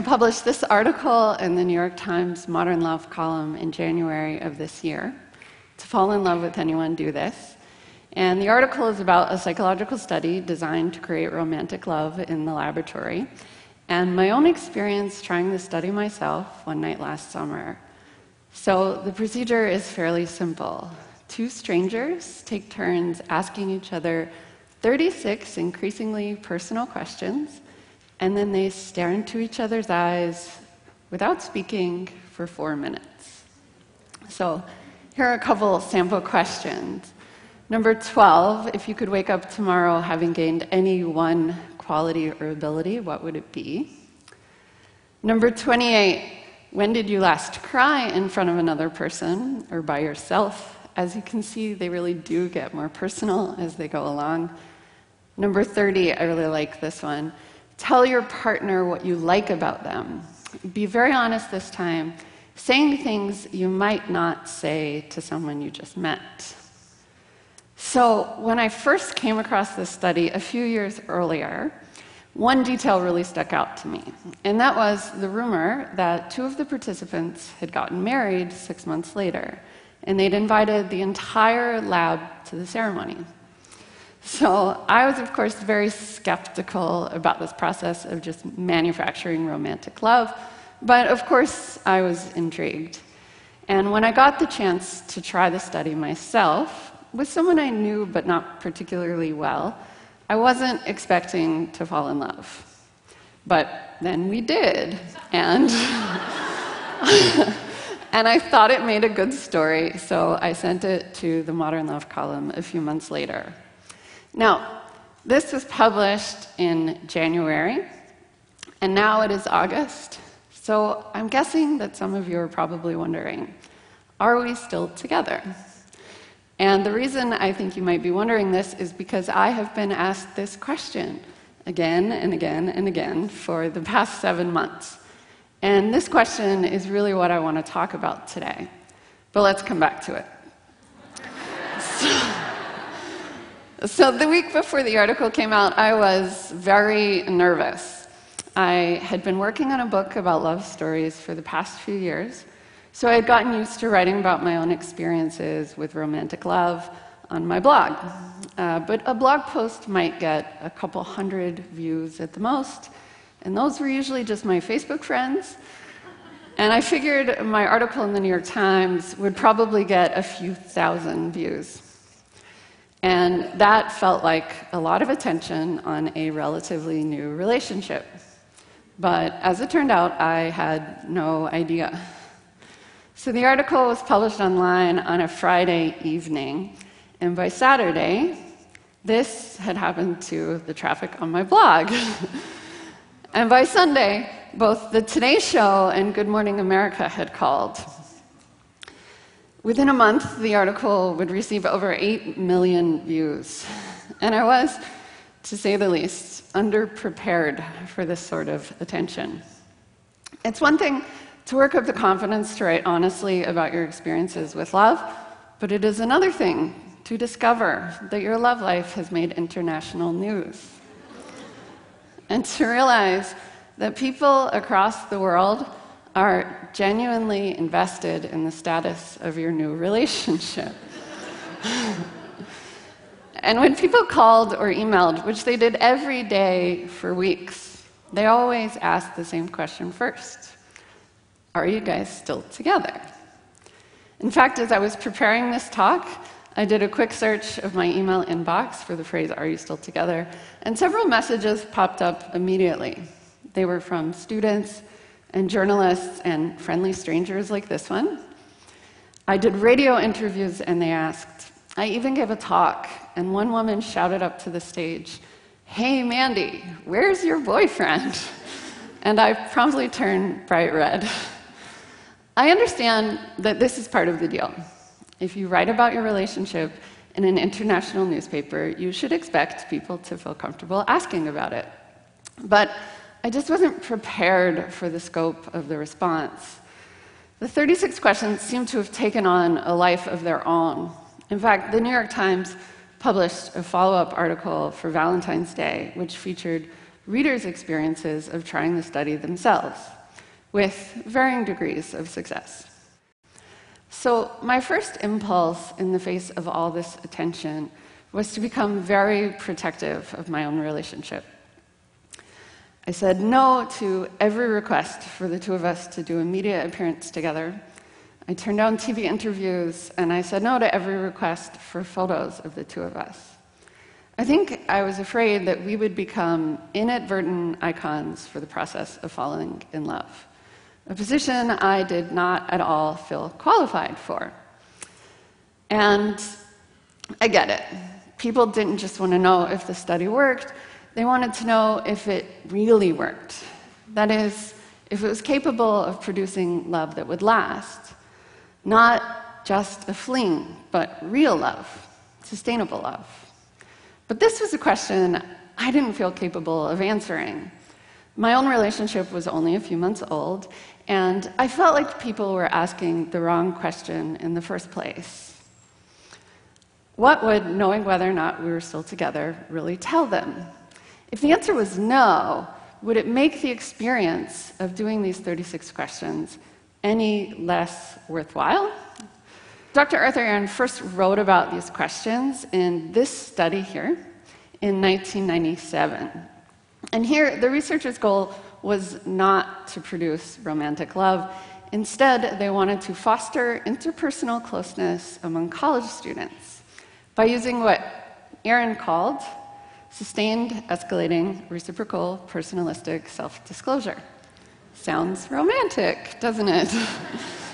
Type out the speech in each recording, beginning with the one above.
I published this article in the New York Times Modern Love column in January of this year. To fall in love with anyone, do this. And the article is about a psychological study designed to create romantic love in the laboratory, and my own experience trying the study myself one night last summer. So the procedure is fairly simple. Two strangers take turns asking each other 36 increasingly personal questions, and then they stare into each other's eyes without speaking for four minutes. So here are a couple sample questions. Number 12, if you could wake up tomorrow having gained any one quality or ability, what would it be? Number 28, when did you last cry in front of another person or by yourself? As you can see, they really do get more personal as they go along. Number 30, I really like this one. Tell your partner what you like about them. Be very honest this time, saying things you might not say to someone you just met. So, when I first came across this study a few years earlier, one detail really stuck out to me, and that was the rumor that two of the participants had gotten married six months later, and they'd invited the entire lab to the ceremony. So, I was, of course, very skeptical about this process of just manufacturing romantic love, but of course, I was intrigued. And when I got the chance to try the study myself, with someone I knew but not particularly well, I wasn't expecting to fall in love. But then we did. And, and I thought it made a good story, so I sent it to the Modern Love column a few months later. Now, this was published in January, and now it is August. So I'm guessing that some of you are probably wondering are we still together? And the reason I think you might be wondering this is because I have been asked this question again and again and again for the past seven months. And this question is really what I want to talk about today. But let's come back to it. so, so, the week before the article came out, I was very nervous. I had been working on a book about love stories for the past few years. So I had gotten used to writing about my own experiences with romantic love on my blog. Uh, but a blog post might get a couple hundred views at the most, and those were usually just my Facebook friends. And I figured my article in the New York Times would probably get a few thousand views. And that felt like a lot of attention on a relatively new relationship. But as it turned out, I had no idea. So the article was published online on a Friday evening, and by Saturday, this had happened to the traffic on my blog. and by Sunday, both the Today Show and Good Morning America had called. Within a month, the article would receive over 8 million views. And I was, to say the least, underprepared for this sort of attention. It's one thing to work up the confidence to write honestly about your experiences with love, but it is another thing to discover that your love life has made international news. and to realize that people across the world are genuinely invested in the status of your new relationship. and when people called or emailed, which they did every day for weeks, they always asked the same question first are you guys still together? In fact, as I was preparing this talk, I did a quick search of my email inbox for the phrase, Are you still together? And several messages popped up immediately. They were from students and journalists and friendly strangers like this one. I did radio interviews and they asked. I even gave a talk, and one woman shouted up to the stage, Hey, Mandy, where's your boyfriend? And I promptly turned bright red. I understand that this is part of the deal. If you write about your relationship in an international newspaper, you should expect people to feel comfortable asking about it. But I just wasn't prepared for the scope of the response. The 36 questions seem to have taken on a life of their own. In fact, the New York Times published a follow up article for Valentine's Day, which featured readers' experiences of trying the study themselves, with varying degrees of success. So, my first impulse in the face of all this attention was to become very protective of my own relationship. I said no to every request for the two of us to do a media appearance together. I turned down TV interviews, and I said no to every request for photos of the two of us. I think I was afraid that we would become inadvertent icons for the process of falling in love, a position I did not at all feel qualified for. And I get it. People didn't just want to know if the study worked, they wanted to know if it really worked. That is, if it was capable of producing love that would last. Not just a fling, but real love, sustainable love. But this was a question I didn't feel capable of answering. My own relationship was only a few months old, and I felt like people were asking the wrong question in the first place. What would knowing whether or not we were still together really tell them? If the answer was no, would it make the experience of doing these 36 questions any less worthwhile? Dr. Arthur Aron first wrote about these questions in this study here in 1997. And here, the researchers' goal was not to produce romantic love. Instead, they wanted to foster interpersonal closeness among college students by using what Aron called sustained, escalating, reciprocal, personalistic self disclosure. Sounds romantic, doesn't it?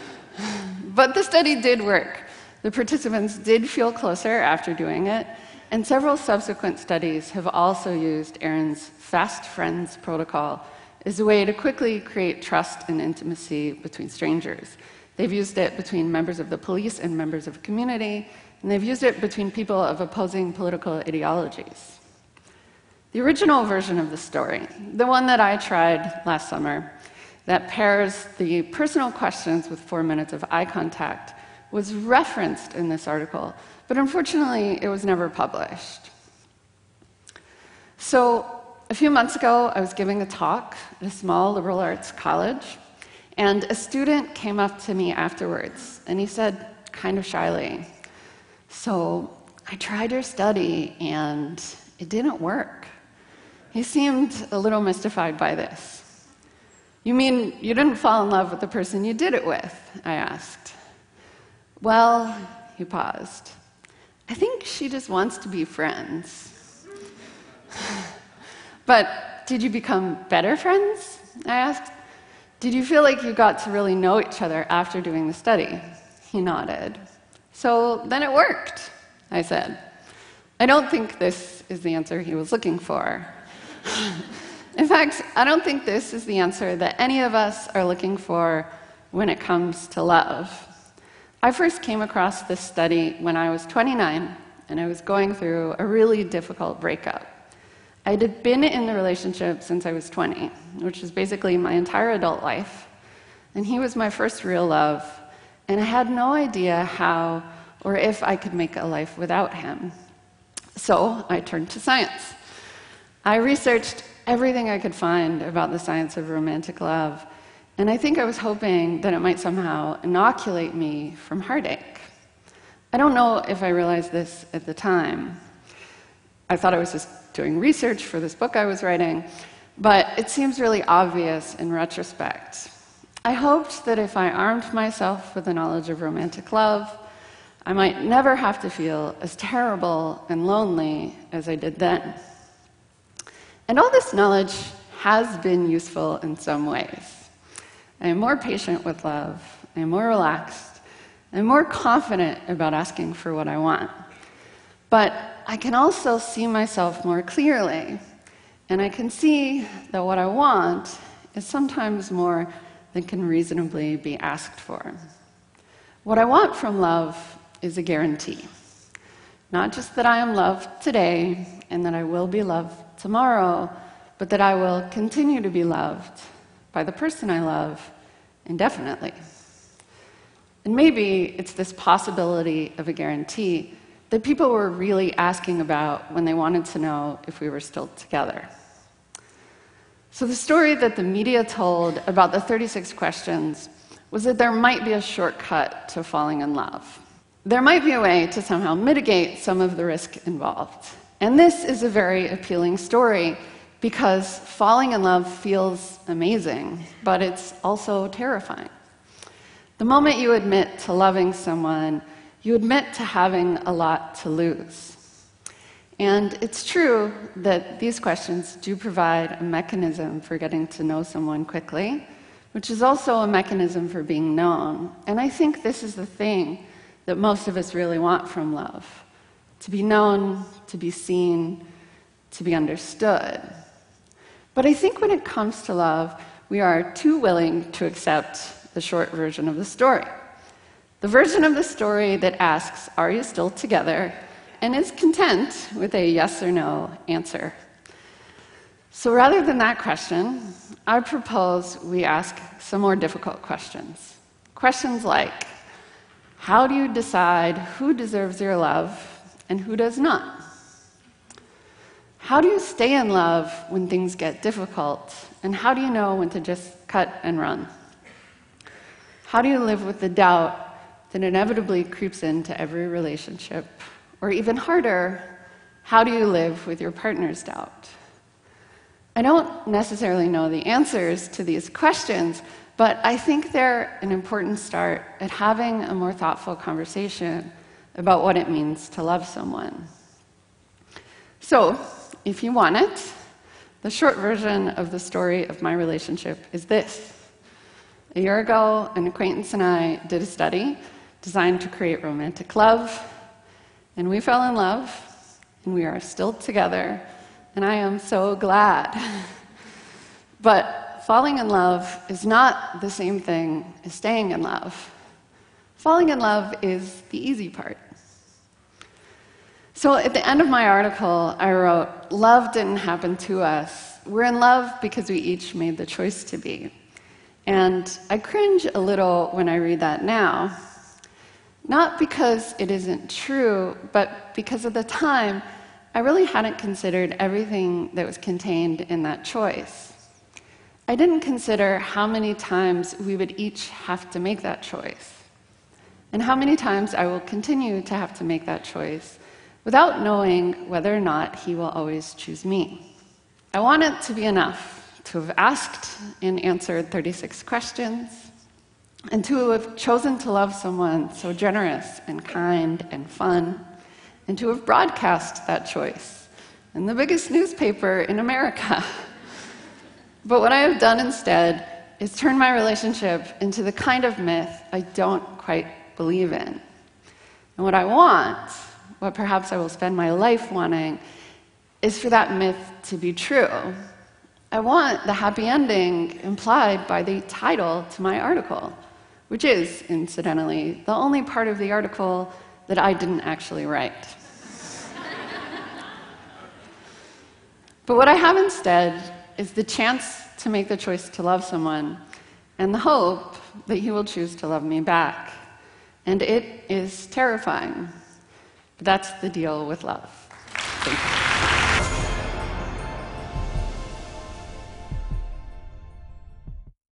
but the study did work. The participants did feel closer after doing it, and several subsequent studies have also used Aron's Fast Friends protocol as a way to quickly create trust and intimacy between strangers. They've used it between members of the police and members of a community, and they've used it between people of opposing political ideologies. The original version of the story, the one that I tried last summer, that pairs the personal questions with four minutes of eye contact, was referenced in this article, but unfortunately it was never published. So, a few months ago, I was giving a talk at a small liberal arts college, and a student came up to me afterwards, and he said, kind of shyly, So, I tried your study, and it didn't work. He seemed a little mystified by this. You mean you didn't fall in love with the person you did it with? I asked. Well, he paused. I think she just wants to be friends. but did you become better friends? I asked. Did you feel like you got to really know each other after doing the study? He nodded. So then it worked, I said. I don't think this is the answer he was looking for. In fact, I don't think this is the answer that any of us are looking for when it comes to love. I first came across this study when I was 29 and I was going through a really difficult breakup. I had been in the relationship since I was 20, which is basically my entire adult life. And he was my first real love, and I had no idea how or if I could make a life without him. So I turned to science. I researched everything I could find about the science of romantic love, and I think I was hoping that it might somehow inoculate me from heartache. I don't know if I realized this at the time. I thought I was just doing research for this book I was writing, but it seems really obvious in retrospect. I hoped that if I armed myself with the knowledge of romantic love, I might never have to feel as terrible and lonely as I did then. And all this knowledge has been useful in some ways. I am more patient with love, I am more relaxed, I'm more confident about asking for what I want. But I can also see myself more clearly, and I can see that what I want is sometimes more than can reasonably be asked for. What I want from love is a guarantee. Not just that I am loved today and that I will be loved tomorrow, but that I will continue to be loved by the person I love indefinitely. And maybe it's this possibility of a guarantee that people were really asking about when they wanted to know if we were still together. So, the story that the media told about the 36 questions was that there might be a shortcut to falling in love. There might be a way to somehow mitigate some of the risk involved. And this is a very appealing story because falling in love feels amazing, but it's also terrifying. The moment you admit to loving someone, you admit to having a lot to lose. And it's true that these questions do provide a mechanism for getting to know someone quickly, which is also a mechanism for being known. And I think this is the thing that most of us really want from love to be known, to be seen, to be understood. But I think when it comes to love, we are too willing to accept the short version of the story. The version of the story that asks, Are you still together? and is content with a yes or no answer. So rather than that question, I propose we ask some more difficult questions. Questions like How do you decide who deserves your love and who does not? How do you stay in love when things get difficult? And how do you know when to just cut and run? How do you live with the doubt that inevitably creeps into every relationship? Or even harder, how do you live with your partner's doubt? I don't necessarily know the answers to these questions, but I think they're an important start at having a more thoughtful conversation about what it means to love someone. So, if you want it, the short version of the story of my relationship is this. A year ago, an acquaintance and I did a study designed to create romantic love and we fell in love, and we are still together, and I am so glad. but falling in love is not the same thing as staying in love. Falling in love is the easy part. So at the end of my article, I wrote, Love didn't happen to us. We're in love because we each made the choice to be. And I cringe a little when I read that now not because it isn't true, but because at the time, I really hadn't considered everything that was contained in that choice. I didn't consider how many times we would each have to make that choice, and how many times I will continue to have to make that choice without knowing whether or not he will always choose me. I want it to be enough to have asked and answered 36 questions and to have chosen to love someone so generous and kind and fun, and to have broadcast that choice in the biggest newspaper in America. but what I have done instead is turn my relationship into the kind of myth I don't quite believe in. And what I want, what perhaps I will spend my life wanting, is for that myth to be true. I want the happy ending implied by the title to my article which is, incidentally, the only part of the article that I didn't actually write. but what I have instead is the chance to make the choice to love someone and the hope that he will choose to love me back. And it is terrifying. But that's the deal with love.